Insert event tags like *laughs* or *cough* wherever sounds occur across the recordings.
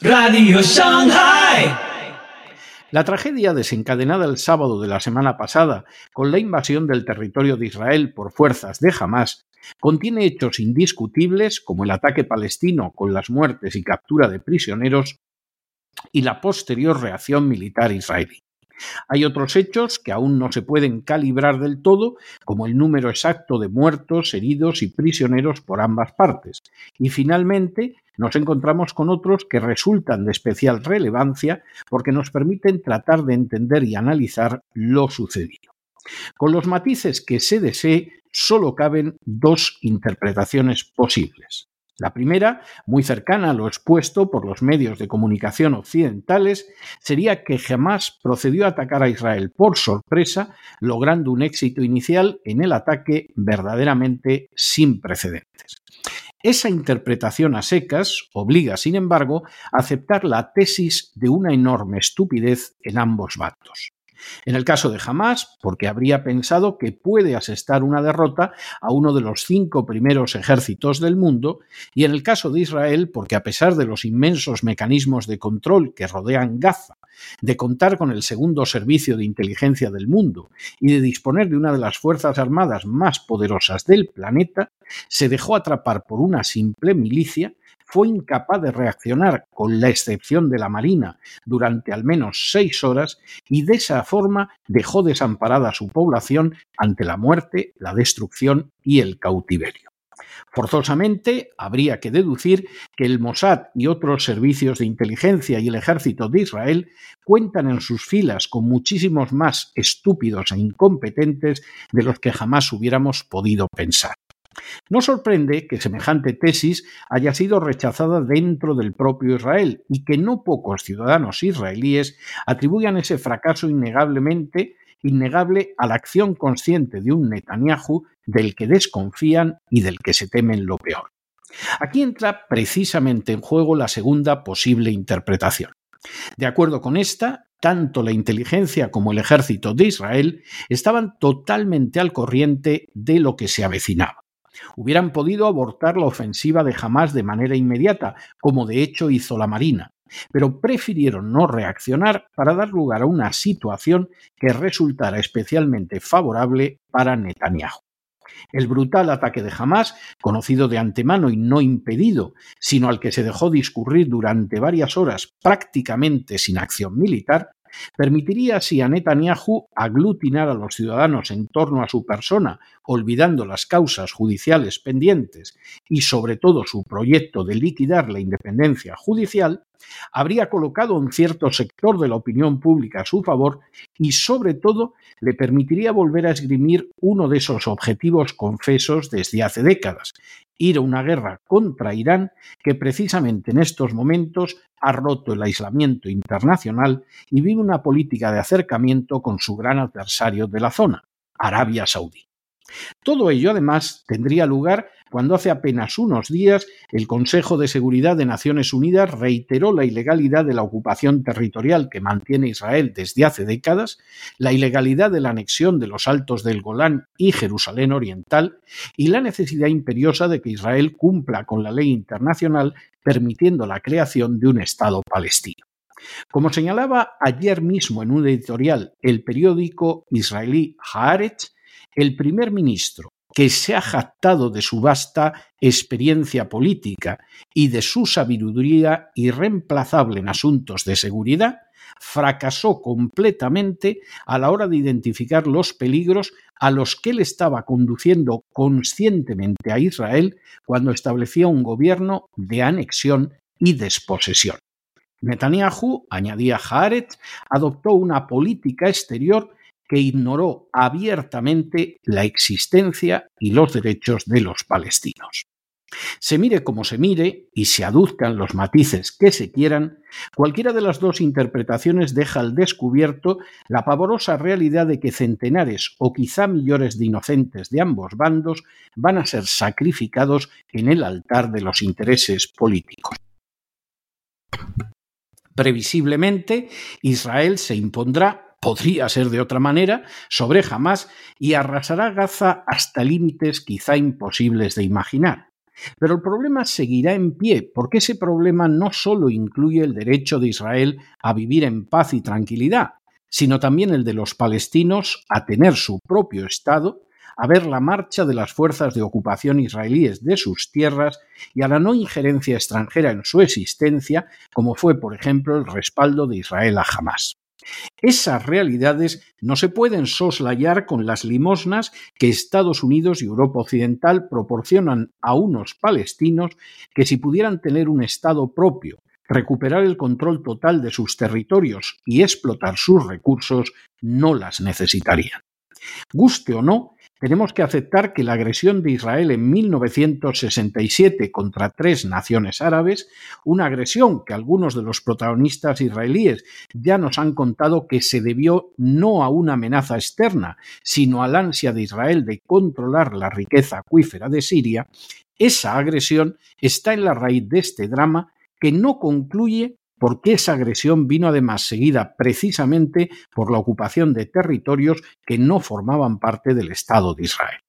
Radio Shanghai. La tragedia desencadenada el sábado de la semana pasada con la invasión del territorio de Israel por fuerzas de Hamas contiene hechos indiscutibles como el ataque palestino con las muertes y captura de prisioneros y la posterior reacción militar israelí. Hay otros hechos que aún no se pueden calibrar del todo, como el número exacto de muertos, heridos y prisioneros por ambas partes. Y finalmente, nos encontramos con otros que resultan de especial relevancia porque nos permiten tratar de entender y analizar lo sucedido. Con los matices que se desee, solo caben dos interpretaciones posibles. La primera, muy cercana a lo expuesto por los medios de comunicación occidentales, sería que jamás procedió a atacar a Israel por sorpresa, logrando un éxito inicial en el ataque verdaderamente sin precedentes. Esa interpretación a secas obliga, sin embargo, a aceptar la tesis de una enorme estupidez en ambos bandos. En el caso de Hamas, porque habría pensado que puede asestar una derrota a uno de los cinco primeros ejércitos del mundo, y en el caso de Israel, porque a pesar de los inmensos mecanismos de control que rodean Gaza, de contar con el segundo servicio de inteligencia del mundo y de disponer de una de las fuerzas armadas más poderosas del planeta, se dejó atrapar por una simple milicia fue incapaz de reaccionar, con la excepción de la Marina, durante al menos seis horas y de esa forma dejó desamparada a su población ante la muerte, la destrucción y el cautiverio. Forzosamente, habría que deducir que el Mossad y otros servicios de inteligencia y el ejército de Israel cuentan en sus filas con muchísimos más estúpidos e incompetentes de los que jamás hubiéramos podido pensar. No sorprende que semejante tesis haya sido rechazada dentro del propio Israel y que no pocos ciudadanos israelíes atribuyan ese fracaso innegablemente innegable a la acción consciente de un Netanyahu del que desconfían y del que se temen lo peor. Aquí entra precisamente en juego la segunda posible interpretación. De acuerdo con esta, tanto la inteligencia como el ejército de Israel estaban totalmente al corriente de lo que se avecinaba. Hubieran podido abortar la ofensiva de Hamas de manera inmediata, como de hecho hizo la Marina, pero prefirieron no reaccionar para dar lugar a una situación que resultara especialmente favorable para Netanyahu. El brutal ataque de Hamas, conocido de antemano y no impedido, sino al que se dejó discurrir durante varias horas prácticamente sin acción militar, Permitiría así a Netanyahu aglutinar a los ciudadanos en torno a su persona, olvidando las causas judiciales pendientes y sobre todo su proyecto de liquidar la independencia judicial, habría colocado un cierto sector de la opinión pública a su favor y sobre todo le permitiría volver a esgrimir uno de esos objetivos confesos desde hace décadas, ir a una guerra contra Irán que precisamente en estos momentos ha roto el aislamiento internacional y vive una política de acercamiento con su gran adversario de la zona, Arabia Saudí. Todo ello, además, tendría lugar cuando hace apenas unos días el Consejo de Seguridad de Naciones Unidas reiteró la ilegalidad de la ocupación territorial que mantiene Israel desde hace décadas, la ilegalidad de la anexión de los altos del Golán y Jerusalén Oriental y la necesidad imperiosa de que Israel cumpla con la ley internacional permitiendo la creación de un Estado palestino. Como señalaba ayer mismo en un editorial el periódico israelí Haaretz, el primer ministro, que se ha jactado de su vasta experiencia política y de su sabiduría irreemplazable en asuntos de seguridad, fracasó completamente a la hora de identificar los peligros a los que él estaba conduciendo conscientemente a Israel cuando establecía un gobierno de anexión y desposesión. Netanyahu, añadía Haaretz, adoptó una política exterior que ignoró abiertamente la existencia y los derechos de los palestinos. Se mire como se mire y se aduzcan los matices que se quieran, cualquiera de las dos interpretaciones deja al descubierto la pavorosa realidad de que centenares o quizá millones de inocentes de ambos bandos van a ser sacrificados en el altar de los intereses políticos. Previsiblemente, Israel se impondrá podría ser de otra manera, sobre Hamas y arrasará Gaza hasta límites quizá imposibles de imaginar. Pero el problema seguirá en pie, porque ese problema no solo incluye el derecho de Israel a vivir en paz y tranquilidad, sino también el de los palestinos a tener su propio Estado, a ver la marcha de las fuerzas de ocupación israelíes de sus tierras y a la no injerencia extranjera en su existencia, como fue, por ejemplo, el respaldo de Israel a Hamas. Esas realidades no se pueden soslayar con las limosnas que Estados Unidos y Europa Occidental proporcionan a unos palestinos que si pudieran tener un Estado propio, recuperar el control total de sus territorios y explotar sus recursos, no las necesitarían. Guste o no, tenemos que aceptar que la agresión de Israel en 1967 contra tres naciones árabes, una agresión que algunos de los protagonistas israelíes ya nos han contado que se debió no a una amenaza externa, sino al ansia de Israel de controlar la riqueza acuífera de Siria, esa agresión está en la raíz de este drama que no concluye porque esa agresión vino además seguida precisamente por la ocupación de territorios que no formaban parte del Estado de Israel.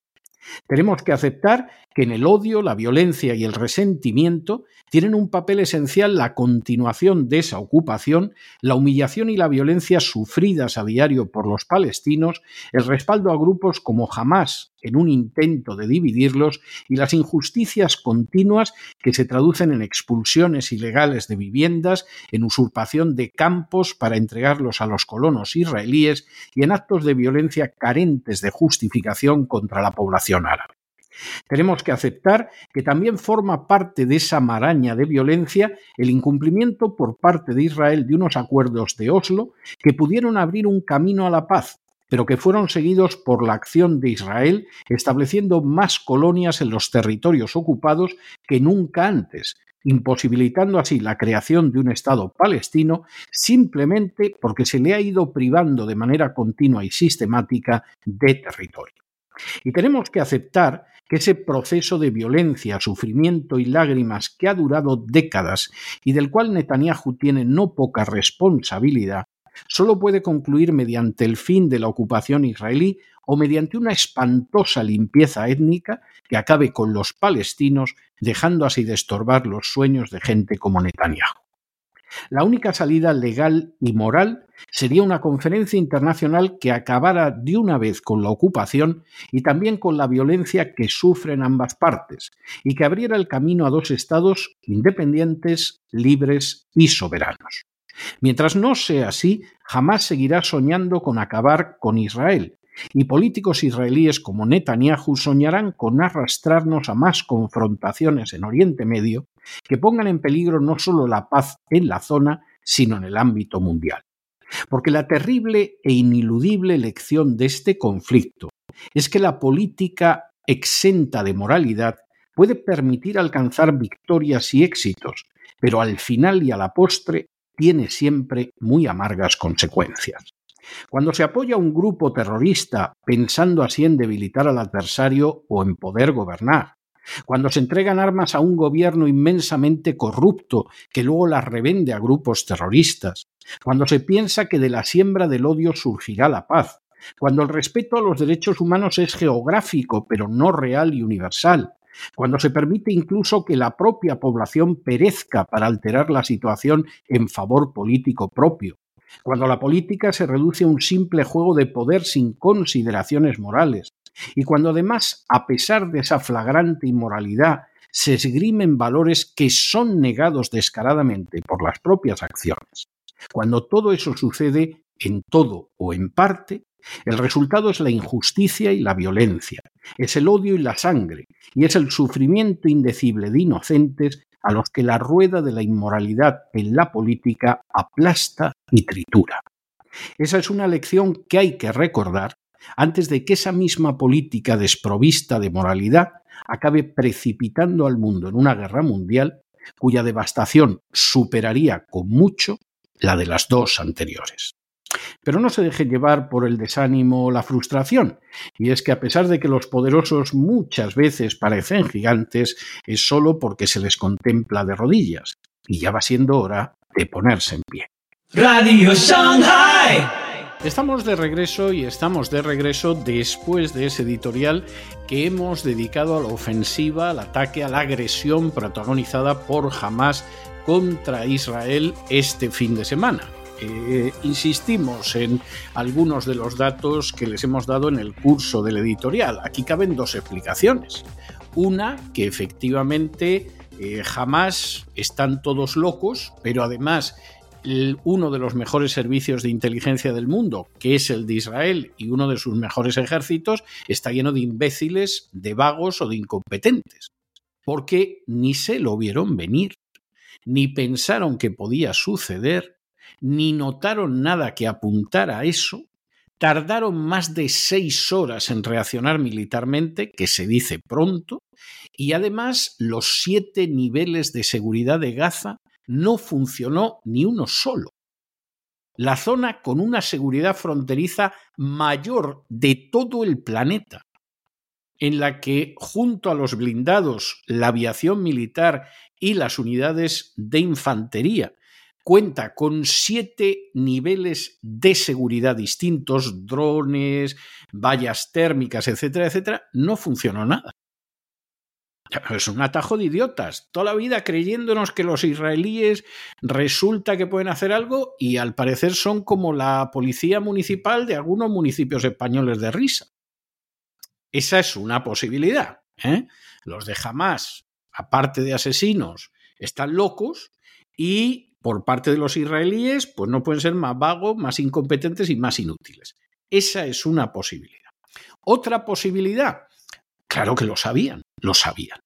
Tenemos que aceptar que en el odio, la violencia y el resentimiento tienen un papel esencial la continuación de esa ocupación, la humillación y la violencia sufridas a diario por los palestinos, el respaldo a grupos como Hamas en un intento de dividirlos y las injusticias continuas que se traducen en expulsiones ilegales de viviendas, en usurpación de campos para entregarlos a los colonos israelíes y en actos de violencia carentes de justificación contra la población árabe. Tenemos que aceptar que también forma parte de esa maraña de violencia el incumplimiento por parte de Israel de unos acuerdos de Oslo que pudieron abrir un camino a la paz, pero que fueron seguidos por la acción de Israel estableciendo más colonias en los territorios ocupados que nunca antes, imposibilitando así la creación de un Estado palestino simplemente porque se le ha ido privando de manera continua y sistemática de territorio. Y tenemos que aceptar que ese proceso de violencia, sufrimiento y lágrimas que ha durado décadas y del cual Netanyahu tiene no poca responsabilidad, solo puede concluir mediante el fin de la ocupación israelí o mediante una espantosa limpieza étnica que acabe con los palestinos, dejando así de estorbar los sueños de gente como Netanyahu. La única salida legal y moral sería una conferencia internacional que acabara de una vez con la ocupación y también con la violencia que sufren ambas partes, y que abriera el camino a dos estados independientes, libres y soberanos. Mientras no sea así, jamás seguirá soñando con acabar con Israel, y políticos israelíes como Netanyahu soñarán con arrastrarnos a más confrontaciones en Oriente Medio que pongan en peligro no solo la paz en la zona, sino en el ámbito mundial. Porque la terrible e ineludible lección de este conflicto es que la política exenta de moralidad puede permitir alcanzar victorias y éxitos, pero al final y a la postre tiene siempre muy amargas consecuencias. Cuando se apoya a un grupo terrorista pensando así en debilitar al adversario o en poder gobernar, cuando se entregan armas a un gobierno inmensamente corrupto que luego las revende a grupos terroristas, cuando se piensa que de la siembra del odio surgirá la paz, cuando el respeto a los derechos humanos es geográfico pero no real y universal, cuando se permite incluso que la propia población perezca para alterar la situación en favor político propio, cuando la política se reduce a un simple juego de poder sin consideraciones morales, y cuando además, a pesar de esa flagrante inmoralidad, se esgrimen valores que son negados descaradamente por las propias acciones. Cuando todo eso sucede en todo o en parte, el resultado es la injusticia y la violencia, es el odio y la sangre, y es el sufrimiento indecible de inocentes a los que la rueda de la inmoralidad en la política aplasta y tritura. Esa es una lección que hay que recordar antes de que esa misma política desprovista de moralidad acabe precipitando al mundo en una guerra mundial cuya devastación superaría con mucho la de las dos anteriores. Pero no se deje llevar por el desánimo o la frustración, y es que a pesar de que los poderosos muchas veces parecen gigantes, es solo porque se les contempla de rodillas, y ya va siendo hora de ponerse en pie. Radio Shanghai. Estamos de regreso y estamos de regreso después de ese editorial que hemos dedicado a la ofensiva, al ataque, a la agresión protagonizada por Hamas contra Israel este fin de semana. Eh, insistimos en algunos de los datos que les hemos dado en el curso del editorial. Aquí caben dos explicaciones. Una, que efectivamente eh, jamás están todos locos, pero además uno de los mejores servicios de inteligencia del mundo, que es el de Israel, y uno de sus mejores ejércitos, está lleno de imbéciles, de vagos o de incompetentes. Porque ni se lo vieron venir, ni pensaron que podía suceder, ni notaron nada que apuntara a eso, tardaron más de seis horas en reaccionar militarmente, que se dice pronto, y además los siete niveles de seguridad de Gaza no funcionó ni uno solo. La zona con una seguridad fronteriza mayor de todo el planeta, en la que junto a los blindados, la aviación militar y las unidades de infantería cuenta con siete niveles de seguridad distintos, drones, vallas térmicas, etcétera, etcétera, no funcionó nada. *laughs* Es un atajo de idiotas. Toda la vida creyéndonos que los israelíes resulta que pueden hacer algo y al parecer son como la policía municipal de algunos municipios españoles de risa. Esa es una posibilidad. ¿eh? Los de Hamas, aparte de asesinos, están locos y por parte de los israelíes, pues no pueden ser más vagos, más incompetentes y más inútiles. Esa es una posibilidad. Otra posibilidad, claro que lo sabían lo sabían.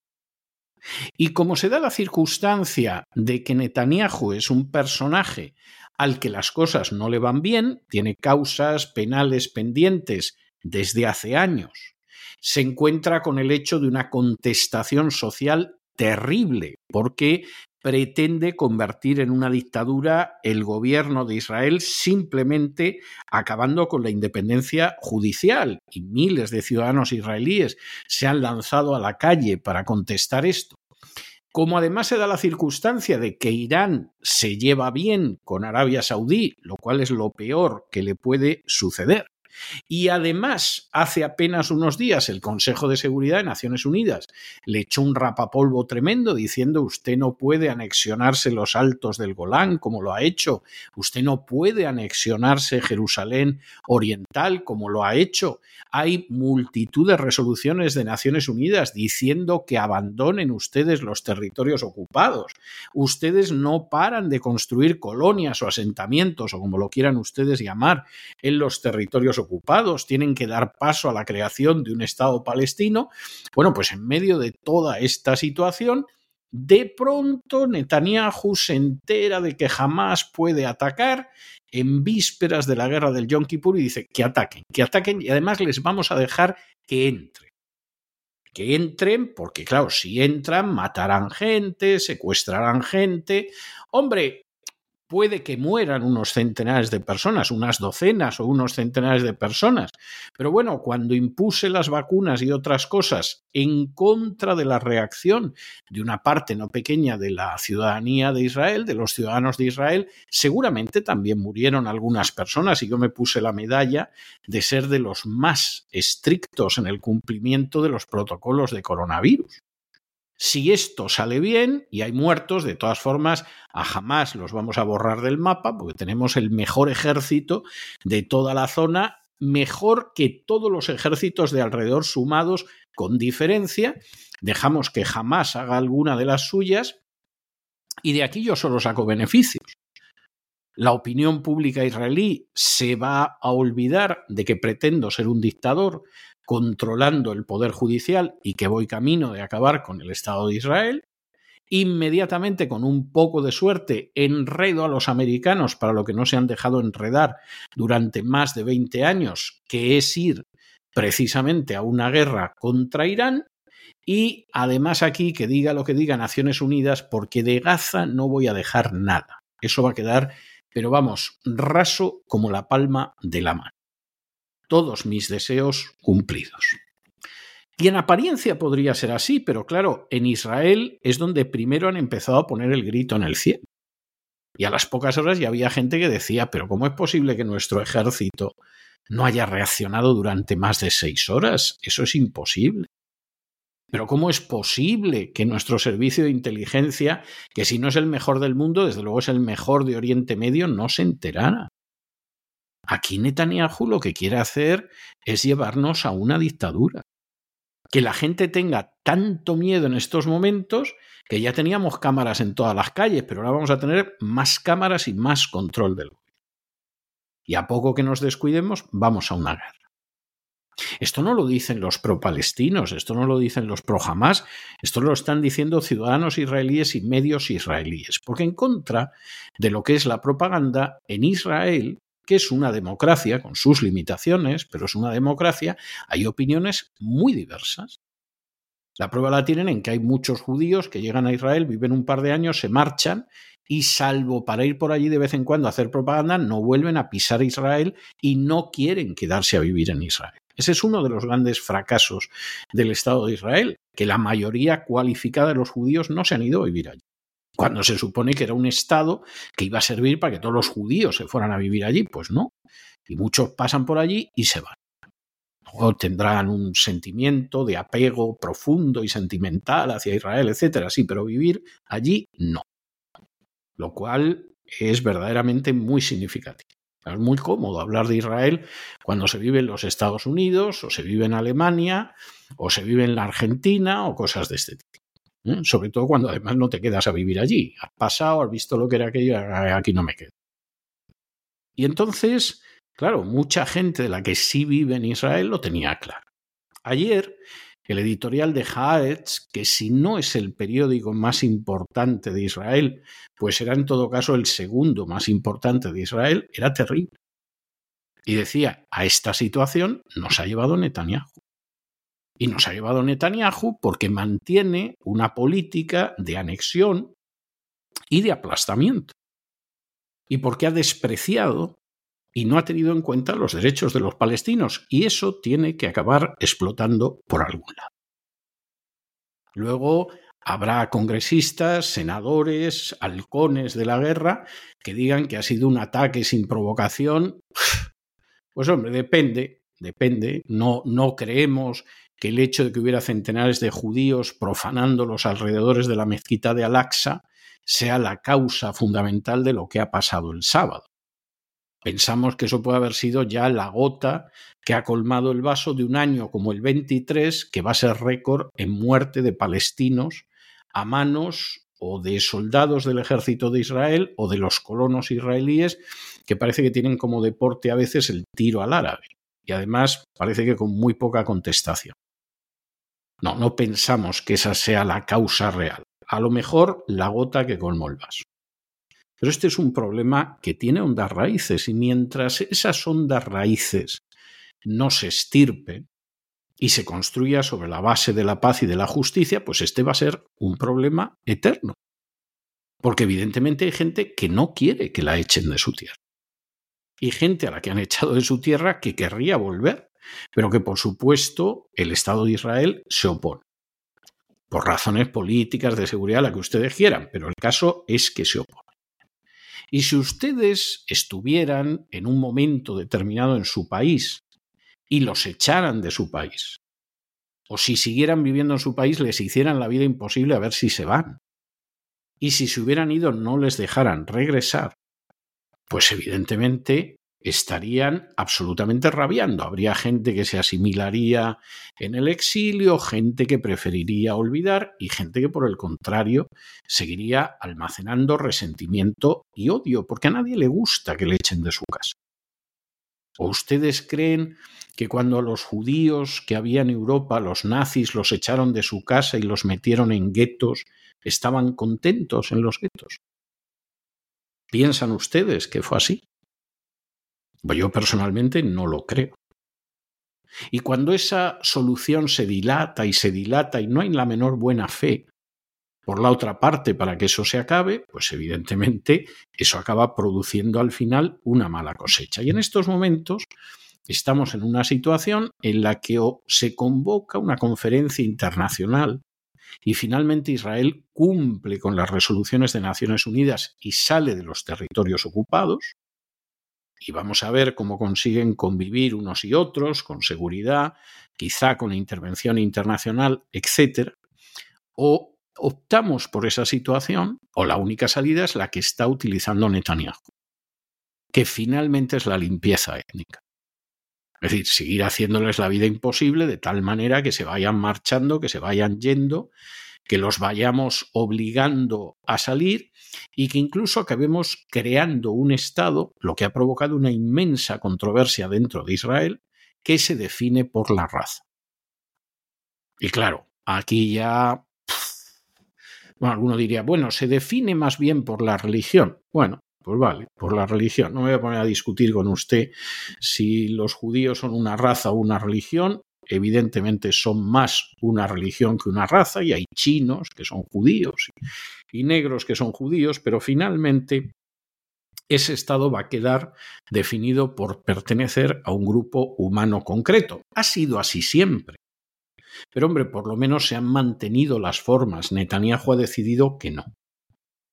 Y como se da la circunstancia de que Netanyahu es un personaje al que las cosas no le van bien, tiene causas penales pendientes desde hace años, se encuentra con el hecho de una contestación social terrible, porque pretende convertir en una dictadura el gobierno de Israel simplemente acabando con la independencia judicial. Y miles de ciudadanos israelíes se han lanzado a la calle para contestar esto. Como además se da la circunstancia de que Irán se lleva bien con Arabia Saudí, lo cual es lo peor que le puede suceder, y además, hace apenas unos días el Consejo de Seguridad de Naciones Unidas le echó un rapapolvo tremendo diciendo usted no puede anexionarse los altos del Golán como lo ha hecho, usted no puede anexionarse Jerusalén Oriental como lo ha hecho. Hay multitud de resoluciones de Naciones Unidas diciendo que abandonen ustedes los territorios ocupados. Ustedes no paran de construir colonias o asentamientos o como lo quieran ustedes llamar en los territorios ocupados, tienen que dar paso a la creación de un Estado palestino. Bueno, pues en medio de toda esta situación, de pronto Netanyahu se entera de que jamás puede atacar en vísperas de la guerra del Yom Kippur y dice que ataquen, que ataquen y además les vamos a dejar que entren. Que entren, porque claro, si entran, matarán gente, secuestrarán gente. Hombre, puede que mueran unos centenares de personas, unas docenas o unos centenares de personas. Pero bueno, cuando impuse las vacunas y otras cosas en contra de la reacción de una parte no pequeña de la ciudadanía de Israel, de los ciudadanos de Israel, seguramente también murieron algunas personas y yo me puse la medalla de ser de los más estrictos en el cumplimiento de los protocolos de coronavirus. Si esto sale bien y hay muertos, de todas formas, a jamás los vamos a borrar del mapa porque tenemos el mejor ejército de toda la zona, mejor que todos los ejércitos de alrededor sumados, con diferencia. Dejamos que jamás haga alguna de las suyas y de aquí yo solo saco beneficios. La opinión pública israelí se va a olvidar de que pretendo ser un dictador, controlando el poder judicial y que voy camino de acabar con el Estado de Israel, inmediatamente con un poco de suerte enredo a los americanos para lo que no se han dejado enredar durante más de 20 años, que es ir precisamente a una guerra contra Irán, y además aquí que diga lo que diga Naciones Unidas, porque de Gaza no voy a dejar nada. Eso va a quedar, pero vamos, raso como la palma de la mano todos mis deseos cumplidos. Y en apariencia podría ser así, pero claro, en Israel es donde primero han empezado a poner el grito en el cielo. Y a las pocas horas ya había gente que decía, pero ¿cómo es posible que nuestro ejército no haya reaccionado durante más de seis horas? Eso es imposible. Pero ¿cómo es posible que nuestro servicio de inteligencia, que si no es el mejor del mundo, desde luego es el mejor de Oriente Medio, no se enterara? Aquí Netanyahu lo que quiere hacer es llevarnos a una dictadura. Que la gente tenga tanto miedo en estos momentos que ya teníamos cámaras en todas las calles, pero ahora vamos a tener más cámaras y más control del gobierno. Y a poco que nos descuidemos, vamos a una guerra. Esto no lo dicen los pro-palestinos, esto no lo dicen los pro-Hamas, esto lo están diciendo ciudadanos israelíes y medios israelíes, porque en contra de lo que es la propaganda, en Israel que es una democracia con sus limitaciones, pero es una democracia, hay opiniones muy diversas. La prueba la tienen en que hay muchos judíos que llegan a Israel, viven un par de años, se marchan y salvo para ir por allí de vez en cuando a hacer propaganda, no vuelven a pisar Israel y no quieren quedarse a vivir en Israel. Ese es uno de los grandes fracasos del Estado de Israel, que la mayoría cualificada de los judíos no se han ido a vivir allí cuando se supone que era un Estado que iba a servir para que todos los judíos se fueran a vivir allí. Pues no. Y muchos pasan por allí y se van. O tendrán un sentimiento de apego profundo y sentimental hacia Israel, etcétera. Sí, pero vivir allí no. Lo cual es verdaderamente muy significativo. Es muy cómodo hablar de Israel cuando se vive en los Estados Unidos, o se vive en Alemania, o se vive en la Argentina, o cosas de este tipo. ¿Eh? Sobre todo cuando además no te quedas a vivir allí. Has pasado, has visto lo que era aquello, aquí no me quedo. Y entonces, claro, mucha gente de la que sí vive en Israel lo tenía claro. Ayer, el editorial de Haaretz, que si no es el periódico más importante de Israel, pues era en todo caso el segundo más importante de Israel, era terrible. Y decía, a esta situación nos ha llevado Netanyahu. Y nos ha llevado Netanyahu porque mantiene una política de anexión y de aplastamiento. Y porque ha despreciado y no ha tenido en cuenta los derechos de los palestinos. Y eso tiene que acabar explotando por algún lado. Luego habrá congresistas, senadores, halcones de la guerra que digan que ha sido un ataque sin provocación. Pues hombre, depende, depende. No, no creemos que el hecho de que hubiera centenares de judíos profanando los alrededores de la mezquita de Al-Aqsa sea la causa fundamental de lo que ha pasado el sábado. Pensamos que eso puede haber sido ya la gota que ha colmado el vaso de un año como el 23, que va a ser récord en muerte de palestinos a manos o de soldados del ejército de Israel o de los colonos israelíes, que parece que tienen como deporte a veces el tiro al árabe. Y además parece que con muy poca contestación. No, no pensamos que esa sea la causa real. A lo mejor la gota que colmó el vaso. Pero este es un problema que tiene hondas raíces y mientras esas hondas raíces no se estirpen y se construya sobre la base de la paz y de la justicia, pues este va a ser un problema eterno. Porque evidentemente hay gente que no quiere que la echen de su tierra. Y gente a la que han echado de su tierra que querría volver pero que por supuesto el Estado de Israel se opone. Por razones políticas, de seguridad, la que ustedes quieran, pero el caso es que se opone. Y si ustedes estuvieran en un momento determinado en su país y los echaran de su país, o si siguieran viviendo en su país, les hicieran la vida imposible a ver si se van. Y si se hubieran ido no les dejaran regresar, pues evidentemente estarían absolutamente rabiando. Habría gente que se asimilaría en el exilio, gente que preferiría olvidar y gente que por el contrario seguiría almacenando resentimiento y odio, porque a nadie le gusta que le echen de su casa. ¿O ustedes creen que cuando los judíos que había en Europa, los nazis los echaron de su casa y los metieron en guetos, estaban contentos en los guetos? ¿Piensan ustedes que fue así? Yo personalmente no lo creo. Y cuando esa solución se dilata y se dilata y no hay la menor buena fe por la otra parte para que eso se acabe, pues evidentemente eso acaba produciendo al final una mala cosecha. Y en estos momentos estamos en una situación en la que se convoca una conferencia internacional y finalmente Israel cumple con las resoluciones de Naciones Unidas y sale de los territorios ocupados, y vamos a ver cómo consiguen convivir unos y otros con seguridad, quizá con intervención internacional, etc. O optamos por esa situación, o la única salida es la que está utilizando Netanyahu, que finalmente es la limpieza étnica. Es decir, seguir haciéndoles la vida imposible de tal manera que se vayan marchando, que se vayan yendo, que los vayamos obligando a salir y que incluso acabemos creando un Estado, lo que ha provocado una inmensa controversia dentro de Israel, que se define por la raza. Y claro, aquí ya... Bueno, alguno diría, bueno, se define más bien por la religión. Bueno, pues vale, por la religión. No me voy a poner a discutir con usted si los judíos son una raza o una religión. Evidentemente son más una religión que una raza y hay chinos que son judíos y negros que son judíos, pero finalmente ese estado va a quedar definido por pertenecer a un grupo humano concreto. Ha sido así siempre. Pero hombre, por lo menos se han mantenido las formas. Netanyahu ha decidido que no.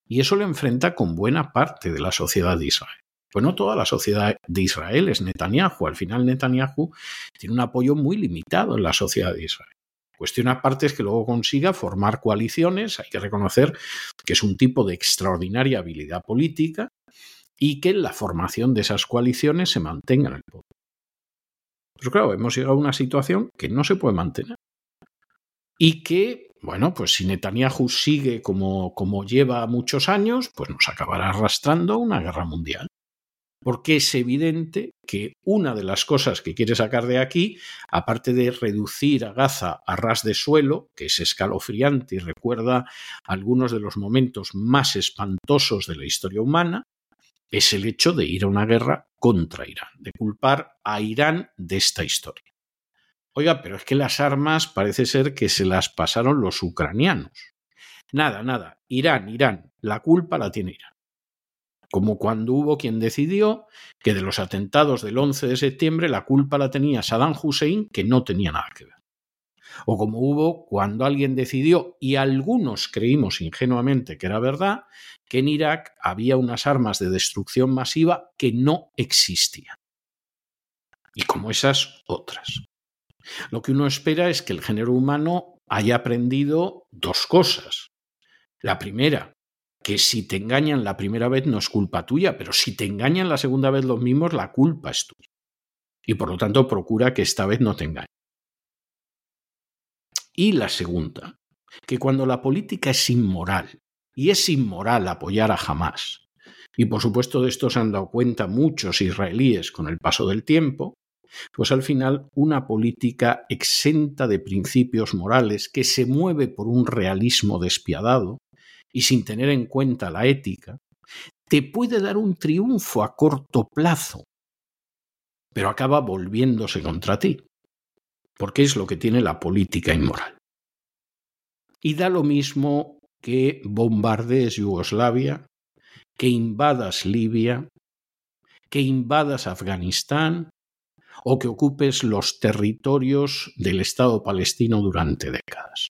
Y eso lo enfrenta con buena parte de la sociedad de Israel. Pues no toda la sociedad de Israel es Netanyahu. Al final Netanyahu tiene un apoyo muy limitado en la sociedad de Israel. Cuestión aparte es que luego consiga formar coaliciones, hay que reconocer que es un tipo de extraordinaria habilidad política y que la formación de esas coaliciones se mantenga en el poder. Pero claro, hemos llegado a una situación que no se puede mantener y que bueno, pues si Netanyahu sigue como, como lleva muchos años, pues nos acabará arrastrando una guerra mundial. Porque es evidente que una de las cosas que quiere sacar de aquí, aparte de reducir a Gaza a ras de suelo, que es escalofriante y recuerda algunos de los momentos más espantosos de la historia humana, es el hecho de ir a una guerra contra Irán, de culpar a Irán de esta historia. Oiga, pero es que las armas parece ser que se las pasaron los ucranianos. Nada, nada. Irán, Irán. La culpa la tiene Irán. Como cuando hubo quien decidió que de los atentados del 11 de septiembre la culpa la tenía Saddam Hussein, que no tenía nada que ver. O como hubo cuando alguien decidió, y algunos creímos ingenuamente que era verdad, que en Irak había unas armas de destrucción masiva que no existían. Y como esas otras. Lo que uno espera es que el género humano haya aprendido dos cosas. La primera, que si te engañan la primera vez no es culpa tuya, pero si te engañan la segunda vez los mismos, la culpa es tuya. Y por lo tanto procura que esta vez no te engañen. Y la segunda, que cuando la política es inmoral, y es inmoral apoyar a Hamas, y por supuesto de esto se han dado cuenta muchos israelíes con el paso del tiempo, pues al final una política exenta de principios morales que se mueve por un realismo despiadado y sin tener en cuenta la ética, te puede dar un triunfo a corto plazo, pero acaba volviéndose contra ti, porque es lo que tiene la política inmoral. Y da lo mismo que bombardees Yugoslavia, que invadas Libia, que invadas Afganistán o que ocupes los territorios del Estado palestino durante décadas.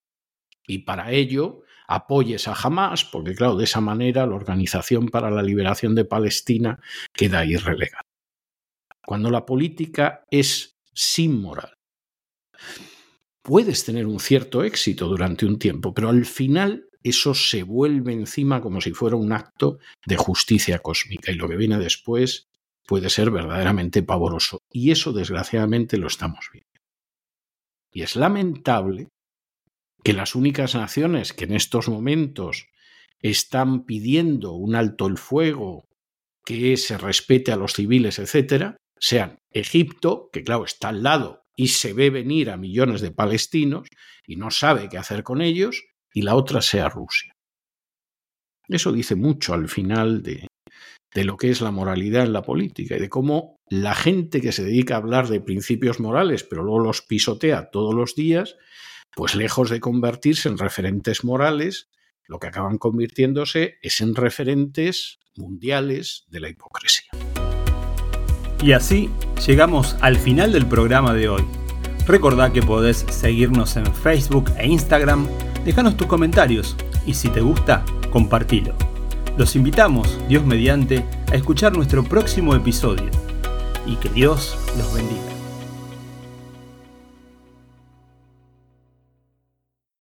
Y para ello apoyes a Hamas, porque claro, de esa manera la Organización para la Liberación de Palestina queda ahí relegada. Cuando la política es sin moral, puedes tener un cierto éxito durante un tiempo, pero al final eso se vuelve encima como si fuera un acto de justicia cósmica y lo que viene después puede ser verdaderamente pavoroso. Y eso desgraciadamente lo estamos viendo. Y es lamentable que las únicas naciones que en estos momentos están pidiendo un alto el fuego, que se respete a los civiles, etcétera, sean Egipto, que claro está al lado y se ve venir a millones de palestinos y no sabe qué hacer con ellos, y la otra sea Rusia. Eso dice mucho al final de, de lo que es la moralidad en la política y de cómo la gente que se dedica a hablar de principios morales, pero luego los pisotea todos los días, pues lejos de convertirse en referentes morales, lo que acaban convirtiéndose es en referentes mundiales de la hipocresía. Y así llegamos al final del programa de hoy. Recordá que podés seguirnos en Facebook e Instagram Déjanos tus comentarios y si te gusta, compartilo. Los invitamos, Dios mediante, a escuchar nuestro próximo episodio y que Dios los bendiga.